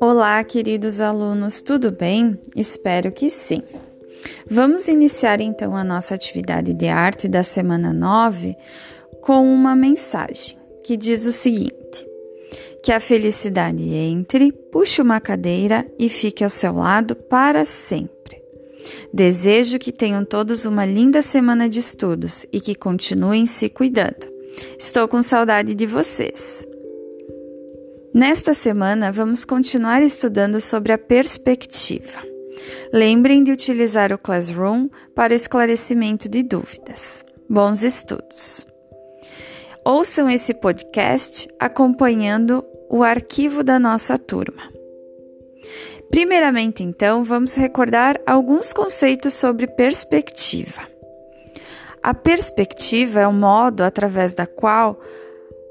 Olá, queridos alunos, tudo bem? Espero que sim. Vamos iniciar então a nossa atividade de arte da semana 9 com uma mensagem que diz o seguinte: Que a felicidade entre, puxe uma cadeira e fique ao seu lado para sempre. Desejo que tenham todos uma linda semana de estudos e que continuem se cuidando. Estou com saudade de vocês. Nesta semana, vamos continuar estudando sobre a perspectiva. Lembrem de utilizar o Classroom para esclarecimento de dúvidas. Bons estudos! Ouçam esse podcast acompanhando o arquivo da nossa turma. Primeiramente, então, vamos recordar alguns conceitos sobre perspectiva. A perspectiva é o modo através da qual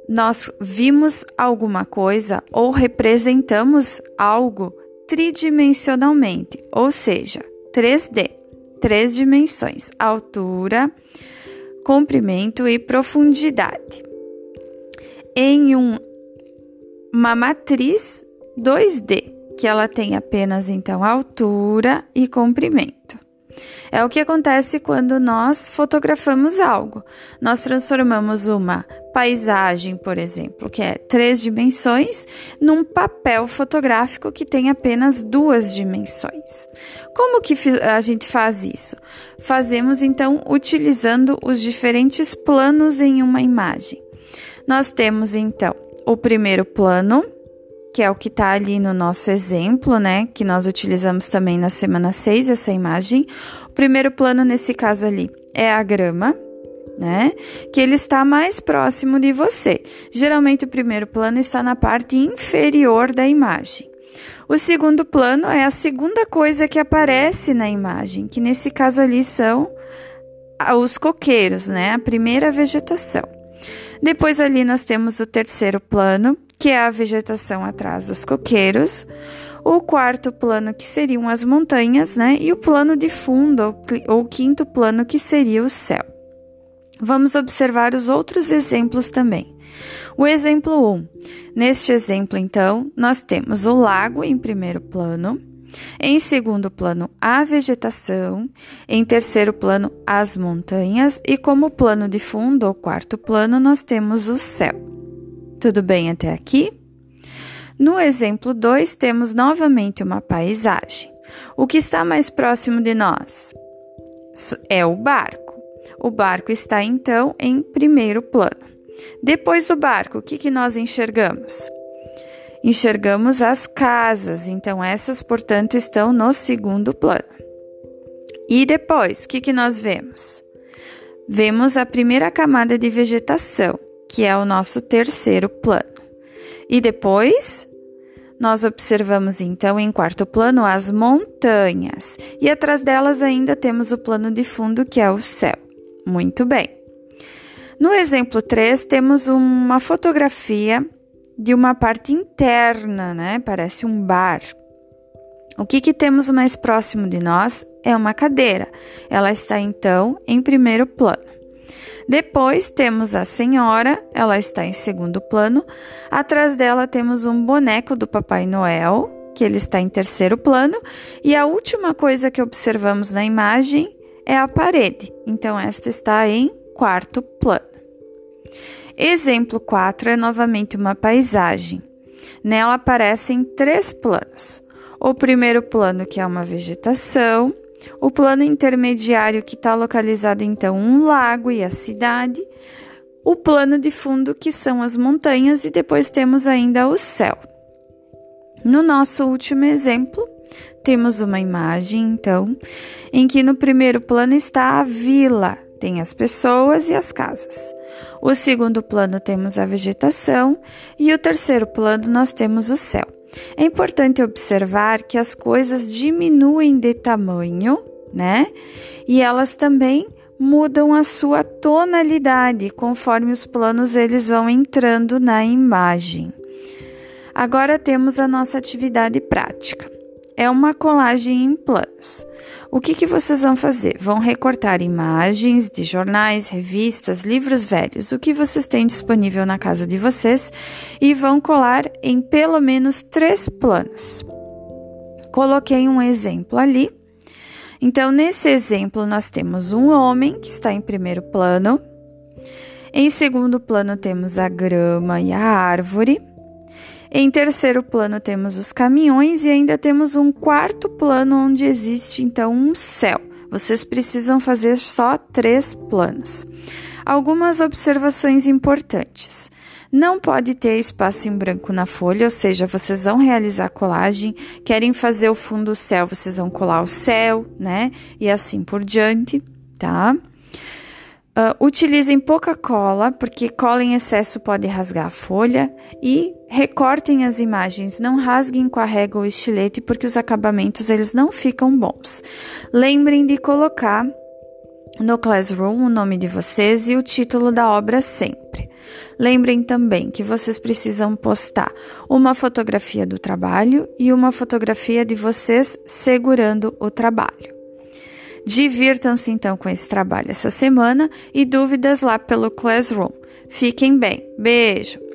nós vimos alguma coisa ou representamos algo tridimensionalmente, ou seja, 3D, três dimensões: altura, comprimento e profundidade. Em um, uma matriz 2D, que ela tem apenas então altura e comprimento. É o que acontece quando nós fotografamos algo. Nós transformamos uma paisagem, por exemplo, que é três dimensões, num papel fotográfico que tem apenas duas dimensões. Como que a gente faz isso? Fazemos então utilizando os diferentes planos em uma imagem. Nós temos então o primeiro plano, que é o que está ali no nosso exemplo, né? Que nós utilizamos também na semana 6, essa imagem. O primeiro plano, nesse caso ali, é a grama, né? Que ele está mais próximo de você. Geralmente, o primeiro plano está na parte inferior da imagem. O segundo plano é a segunda coisa que aparece na imagem, que nesse caso ali são os coqueiros, né? A primeira vegetação. Depois ali nós temos o terceiro plano, que é a vegetação atrás dos coqueiros, o quarto plano, que seriam as montanhas, né? E o plano de fundo, ou quinto plano, que seria o céu. Vamos observar os outros exemplos também. O exemplo 1. Neste exemplo, então, nós temos o lago em primeiro plano, em segundo plano, a vegetação, em terceiro plano, as montanhas, e como plano de fundo, ou quarto plano, nós temos o céu. Tudo bem até aqui? No exemplo 2, temos novamente uma paisagem. O que está mais próximo de nós? É o barco. O barco está então em primeiro plano. Depois do barco, o que, que nós enxergamos? Enxergamos as casas, então essas, portanto, estão no segundo plano. E depois, o que, que nós vemos? Vemos a primeira camada de vegetação que é o nosso terceiro plano. E depois, nós observamos então em quarto plano as montanhas e atrás delas ainda temos o plano de fundo que é o céu. Muito bem. No exemplo 3, temos uma fotografia de uma parte interna, né? Parece um bar. O que, que temos mais próximo de nós é uma cadeira. Ela está então em primeiro plano. Depois temos a senhora, ela está em segundo plano. Atrás dela temos um boneco do Papai Noel, que ele está em terceiro plano. E a última coisa que observamos na imagem é a parede. Então, esta está em quarto plano. Exemplo 4 é novamente uma paisagem. Nela aparecem três planos. O primeiro plano, que é uma vegetação, o plano intermediário, que está localizado então um lago e a cidade, o plano de fundo, que são as montanhas, e depois temos ainda o céu. No nosso último exemplo, temos uma imagem, então, em que no primeiro plano está a vila, tem as pessoas e as casas. O segundo plano temos a vegetação e o terceiro plano nós temos o céu. É importante observar que as coisas diminuem de tamanho, né? E elas também mudam a sua tonalidade conforme os planos eles vão entrando na imagem. Agora temos a nossa atividade prática. É uma colagem em planos. O que, que vocês vão fazer? Vão recortar imagens de jornais, revistas, livros velhos, o que vocês têm disponível na casa de vocês e vão colar em pelo menos três planos. Coloquei um exemplo ali. Então, nesse exemplo, nós temos um homem que está em primeiro plano. Em segundo plano, temos a grama e a árvore. Em terceiro plano temos os caminhões e ainda temos um quarto plano onde existe então um céu. Vocês precisam fazer só três planos. Algumas observações importantes. Não pode ter espaço em branco na folha, ou seja, vocês vão realizar colagem, querem fazer o fundo céu, vocês vão colar o céu, né? E assim por diante, tá? Uh, utilizem pouca cola, porque cola em excesso pode rasgar a folha. E recortem as imagens, não rasguem com a régua ou estilete, porque os acabamentos eles não ficam bons. Lembrem de colocar no Classroom o nome de vocês e o título da obra sempre. Lembrem também que vocês precisam postar uma fotografia do trabalho e uma fotografia de vocês segurando o trabalho. Divirtam-se então com esse trabalho essa semana e dúvidas lá pelo Classroom. Fiquem bem. Beijo!